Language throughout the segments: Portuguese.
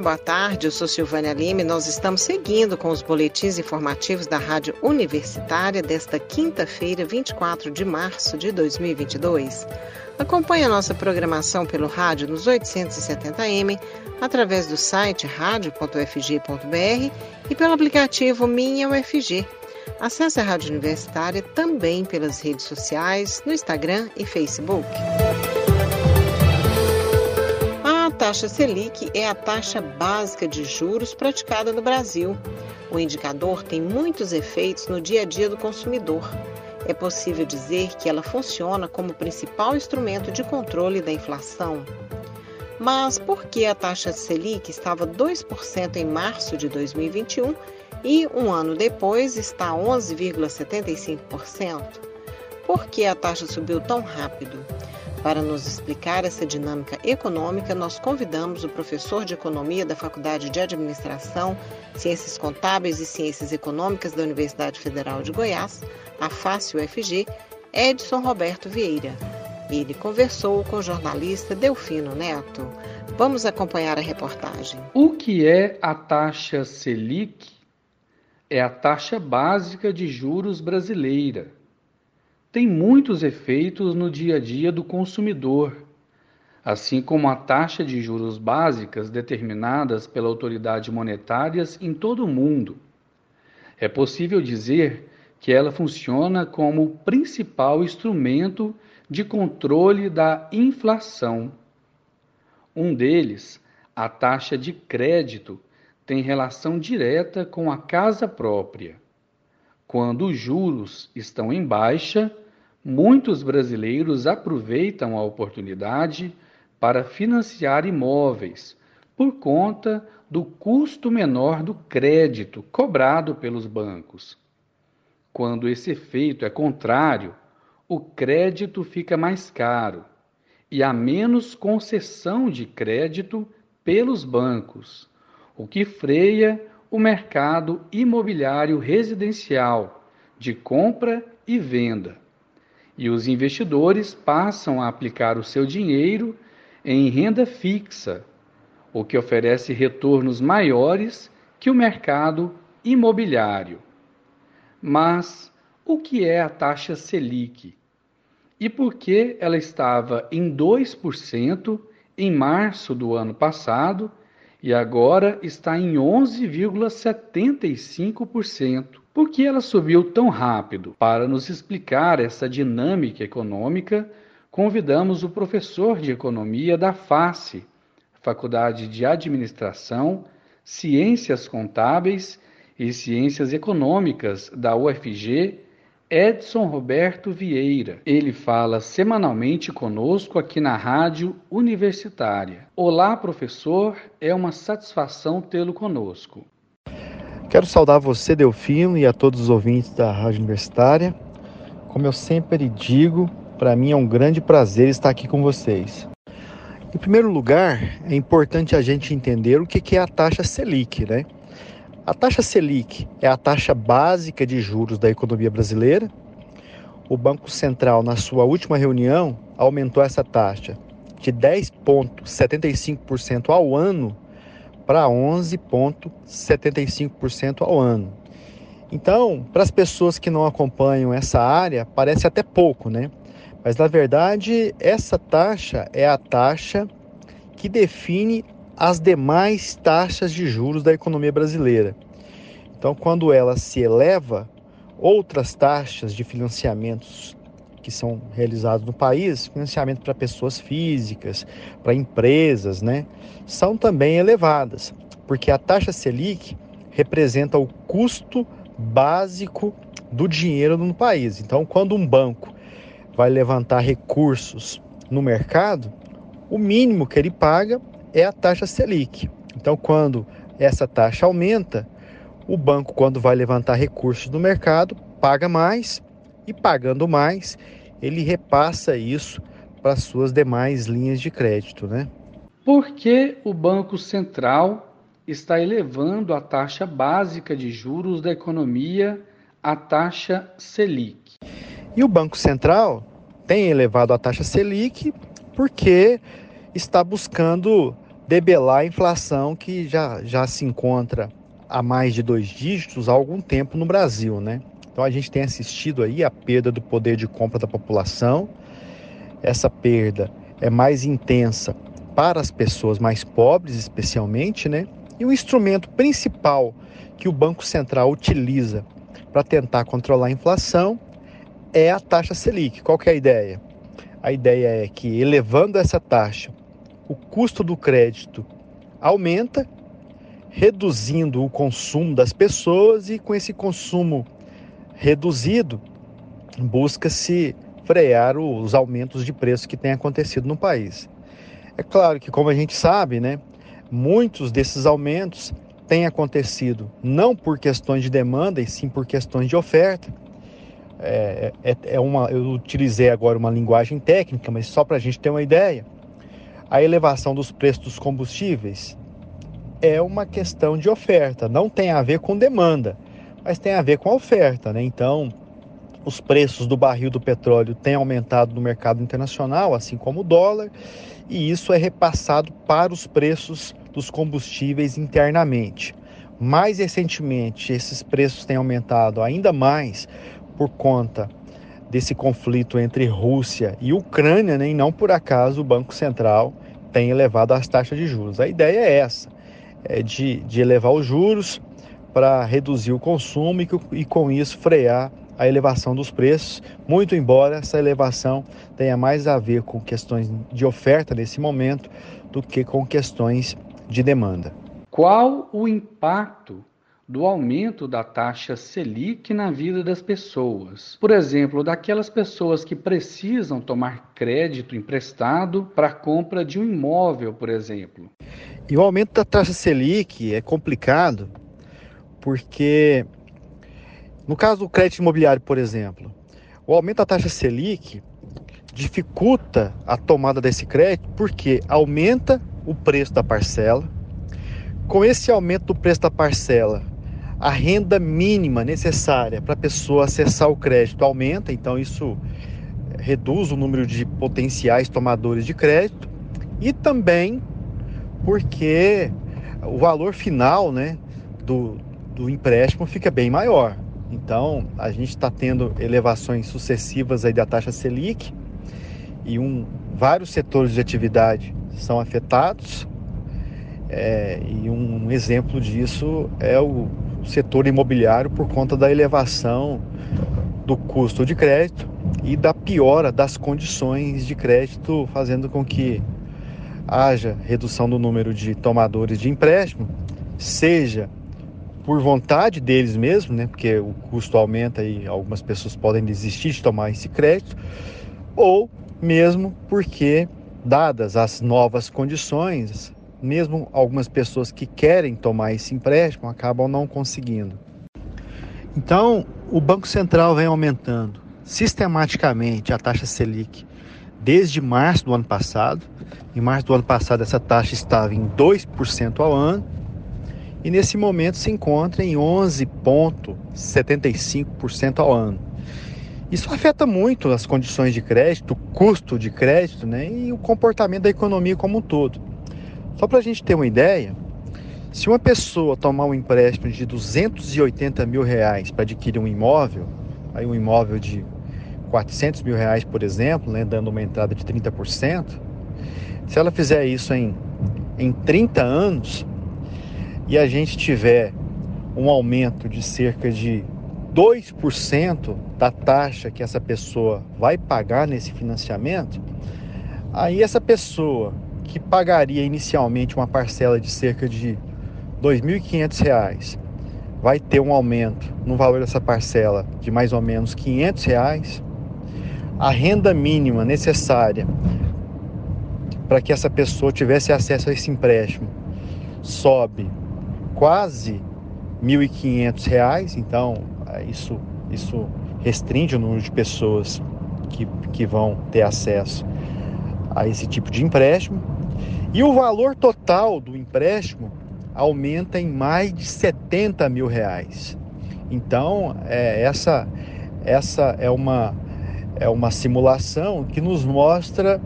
Boa tarde. Eu sou Silvânia Lima e nós estamos seguindo com os boletins informativos da Rádio Universitária desta quinta-feira, 24 de março de 2022. Acompanhe a nossa programação pelo rádio nos 870m, através do site radio.ufg.br e pelo aplicativo Minha UFG. Acesse a Rádio Universitária também pelas redes sociais, no Instagram e Facebook taxa Selic é a taxa básica de juros praticada no Brasil. O indicador tem muitos efeitos no dia a dia do consumidor. É possível dizer que ela funciona como principal instrumento de controle da inflação. Mas por que a taxa Selic estava 2% em março de 2021 e um ano depois está 11,75%? Por que a taxa subiu tão rápido? Para nos explicar essa dinâmica econômica, nós convidamos o professor de Economia da Faculdade de Administração, Ciências Contábeis e Ciências Econômicas da Universidade Federal de Goiás, a FACE UFG, Edson Roberto Vieira. Ele conversou com o jornalista Delfino Neto. Vamos acompanhar a reportagem. O que é a taxa Selic? É a taxa básica de juros brasileira tem muitos efeitos no dia a dia do consumidor, assim como a taxa de juros básicas determinadas pela autoridade monetárias em todo o mundo. É possível dizer que ela funciona como o principal instrumento de controle da inflação. Um deles, a taxa de crédito, tem relação direta com a casa própria. Quando os juros estão em baixa, muitos brasileiros aproveitam a oportunidade para financiar imóveis por conta do custo menor do crédito cobrado pelos bancos. Quando esse efeito é contrário, o crédito fica mais caro e há menos concessão de crédito pelos bancos, o que freia o mercado imobiliário residencial de compra e venda e os investidores passam a aplicar o seu dinheiro em renda fixa, o que oferece retornos maiores que o mercado imobiliário. Mas o que é a taxa Selic? E por que ela estava em 2% em março do ano passado e agora está em 11,75%? Por que ela subiu tão rápido? Para nos explicar essa dinâmica econômica, convidamos o professor de economia da FACE, Faculdade de Administração, Ciências Contábeis e Ciências Econômicas da UFG, Edson Roberto Vieira. Ele fala semanalmente conosco aqui na Rádio Universitária. Olá, professor, é uma satisfação tê-lo conosco. Quero saudar você, Delfino, e a todos os ouvintes da Rádio Universitária. Como eu sempre digo, para mim é um grande prazer estar aqui com vocês. Em primeiro lugar, é importante a gente entender o que é a taxa Selic, né? A taxa Selic é a taxa básica de juros da economia brasileira. O Banco Central, na sua última reunião, aumentou essa taxa de 10,75% ao ano para 11,75% ao ano. Então, para as pessoas que não acompanham essa área, parece até pouco, né? Mas na verdade, essa taxa é a taxa que define as demais taxas de juros da economia brasileira. Então, quando ela se eleva, outras taxas de financiamentos que são realizados no país, financiamento para pessoas físicas, para empresas, né, são também elevadas, porque a taxa Selic representa o custo básico do dinheiro no país. Então, quando um banco vai levantar recursos no mercado, o mínimo que ele paga é a taxa Selic. Então, quando essa taxa aumenta, o banco, quando vai levantar recursos no mercado, paga mais e pagando mais, ele repassa isso para suas demais linhas de crédito, né? Por que o Banco Central está elevando a taxa básica de juros da economia, a taxa Selic? E o Banco Central tem elevado a taxa Selic porque está buscando debelar a inflação que já, já se encontra a mais de dois dígitos há algum tempo no Brasil, né? Então a gente tem assistido aí a perda do poder de compra da população. Essa perda é mais intensa para as pessoas mais pobres, especialmente, né? E o instrumento principal que o Banco Central utiliza para tentar controlar a inflação é a taxa Selic. Qual que é a ideia? A ideia é que elevando essa taxa, o custo do crédito aumenta, reduzindo o consumo das pessoas e com esse consumo reduzido, busca-se frear os aumentos de preço que têm acontecido no país. É claro que, como a gente sabe, né, muitos desses aumentos têm acontecido não por questões de demanda, e sim por questões de oferta. É, é, é uma, eu utilizei agora uma linguagem técnica, mas só para a gente ter uma ideia. A elevação dos preços dos combustíveis é uma questão de oferta, não tem a ver com demanda, mas tem a ver com a oferta. Né? Então, os preços do barril do petróleo têm aumentado no mercado internacional, assim como o dólar, e isso é repassado para os preços dos combustíveis internamente. Mais recentemente, esses preços têm aumentado ainda mais por conta desse conflito entre Rússia e Ucrânia, né? e não por acaso o Banco Central tem elevado as taxas de juros. A ideia é essa, é de, de elevar os juros para reduzir o consumo e, e com isso frear a elevação dos preços, muito embora essa elevação tenha mais a ver com questões de oferta nesse momento do que com questões de demanda. Qual o impacto do aumento da taxa Selic na vida das pessoas? Por exemplo, daquelas pessoas que precisam tomar crédito emprestado para a compra de um imóvel, por exemplo. E o aumento da taxa Selic é complicado porque no caso do crédito imobiliário, por exemplo, o aumento da taxa Selic dificulta a tomada desse crédito porque aumenta o preço da parcela. Com esse aumento do preço da parcela, a renda mínima necessária para a pessoa acessar o crédito aumenta, então isso reduz o número de potenciais tomadores de crédito e também porque o valor final né, do, do empréstimo fica bem maior. Então, a gente está tendo elevações sucessivas aí da taxa Selic e um, vários setores de atividade são afetados. É, e um exemplo disso é o setor imobiliário por conta da elevação do custo de crédito e da piora das condições de crédito, fazendo com que haja redução do número de tomadores de empréstimo, seja por vontade deles mesmo, né? Porque o custo aumenta e algumas pessoas podem desistir de tomar esse crédito, ou mesmo porque, dadas as novas condições, mesmo algumas pessoas que querem tomar esse empréstimo acabam não conseguindo. Então, o Banco Central vem aumentando sistematicamente a taxa Selic desde março do ano passado. Em março do ano passado, essa taxa estava em 2% ao ano e nesse momento se encontra em 11,75% ao ano. Isso afeta muito as condições de crédito, o custo de crédito né, e o comportamento da economia como um todo. Só para a gente ter uma ideia, se uma pessoa tomar um empréstimo de 280 mil reais para adquirir um imóvel, aí um imóvel de 400 mil reais, por exemplo, né, dando uma entrada de 30%, se ela fizer isso em, em 30 anos, e a gente tiver um aumento de cerca de 2% da taxa que essa pessoa vai pagar nesse financiamento, aí essa pessoa que pagaria inicialmente uma parcela de cerca de R$ 2.500 vai ter um aumento no valor dessa parcela de mais ou menos 500 reais. A renda mínima necessária para que essa pessoa tivesse acesso a esse empréstimo sobe quase R$ 1.500, então é, isso, isso restringe o número de pessoas que, que vão ter acesso a esse tipo de empréstimo. E o valor total do empréstimo aumenta em mais de 70 mil reais. Então, é, essa, essa é, uma, é uma simulação que nos mostra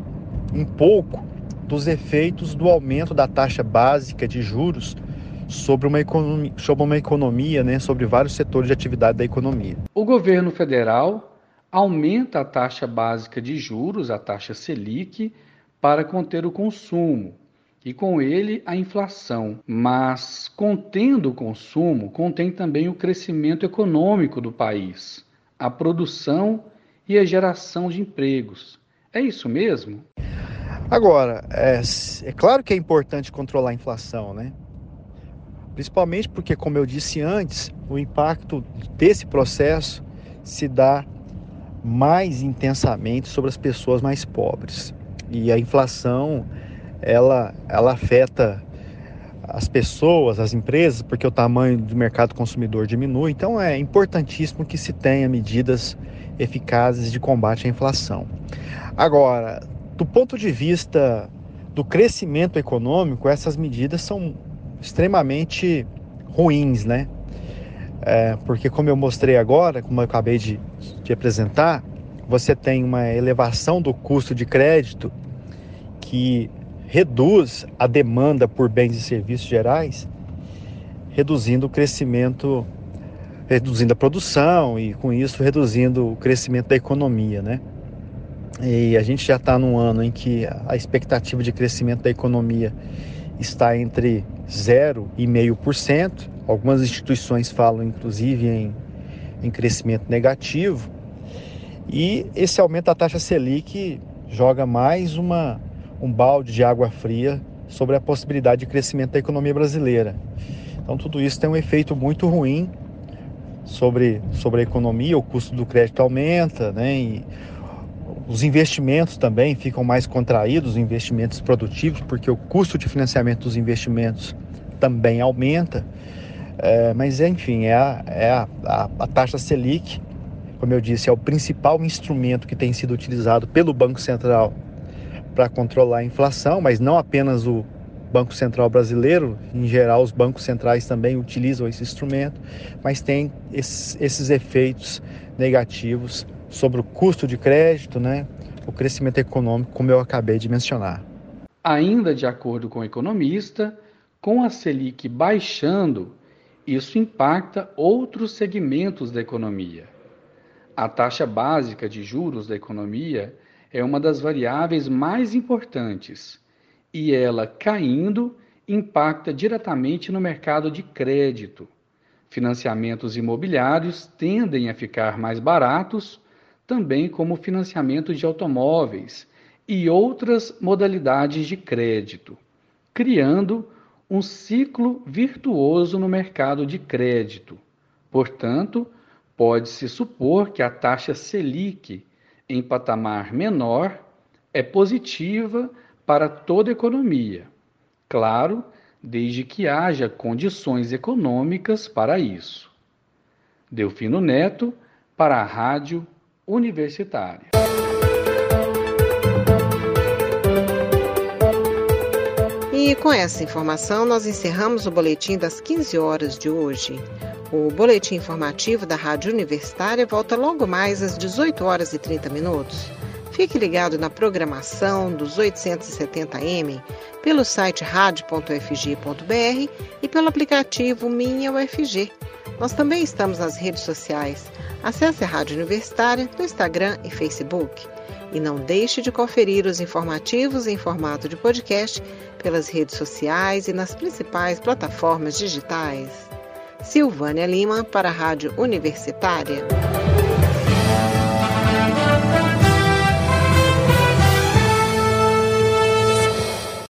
um pouco dos efeitos do aumento da taxa básica de juros sobre uma economia, sobre uma economia né, sobre vários setores de atividade da economia. O governo federal aumenta a taxa básica de juros, a taxa Selic, para conter o consumo e com ele a inflação. Mas contendo o consumo, contém também o crescimento econômico do país, a produção e a geração de empregos. É isso mesmo? Agora, é, é claro que é importante controlar a inflação, né? Principalmente porque, como eu disse antes, o impacto desse processo se dá mais intensamente sobre as pessoas mais pobres. E a inflação, ela, ela afeta as pessoas, as empresas, porque o tamanho do mercado consumidor diminui. Então é importantíssimo que se tenha medidas eficazes de combate à inflação. Agora, do ponto de vista do crescimento econômico, essas medidas são extremamente ruins, né? É, porque como eu mostrei agora, como eu acabei de, de apresentar, você tem uma elevação do custo de crédito que reduz a demanda por bens e serviços gerais, reduzindo o crescimento, reduzindo a produção e com isso reduzindo o crescimento da economia, né? E a gente já está num ano em que a expectativa de crescimento da economia está entre 0,5%. Algumas instituições falam, inclusive, em, em crescimento negativo. E esse aumento da taxa Selic joga mais uma, um balde de água fria sobre a possibilidade de crescimento da economia brasileira. Então, tudo isso tem um efeito muito ruim sobre, sobre a economia, o custo do crédito aumenta, né? E os investimentos também ficam mais contraídos, os investimentos produtivos, porque o custo de financiamento dos investimentos também aumenta. É, mas, enfim, é, a, é a, a, a taxa Selic, como eu disse, é o principal instrumento que tem sido utilizado pelo Banco Central para controlar a inflação, mas não apenas o Banco Central brasileiro, em geral os bancos centrais também utilizam esse instrumento, mas tem esses, esses efeitos negativos sobre o custo de crédito, né, o crescimento econômico, como eu acabei de mencionar. Ainda de acordo com o economista, com a Selic baixando, isso impacta outros segmentos da economia. A taxa básica de juros da economia é uma das variáveis mais importantes e ela caindo impacta diretamente no mercado de crédito. Financiamentos imobiliários tendem a ficar mais baratos também como financiamento de automóveis e outras modalidades de crédito, criando um ciclo virtuoso no mercado de crédito. Portanto, pode-se supor que a taxa Selic, em patamar menor, é positiva para toda a economia. Claro, desde que haja condições econômicas para isso. Delfino Neto, para a Rádio universitária. E com essa informação, nós encerramos o boletim das 15 horas de hoje. O boletim informativo da Rádio Universitária volta logo mais às 18 horas e 30 minutos. Fique ligado na programação dos 870M pelo site rádio.fg.br e pelo aplicativo Minha UFG. Nós também estamos nas redes sociais. Acesse a Rádio Universitária no Instagram e Facebook. E não deixe de conferir os informativos em formato de podcast pelas redes sociais e nas principais plataformas digitais. Silvânia Lima para a Rádio Universitária.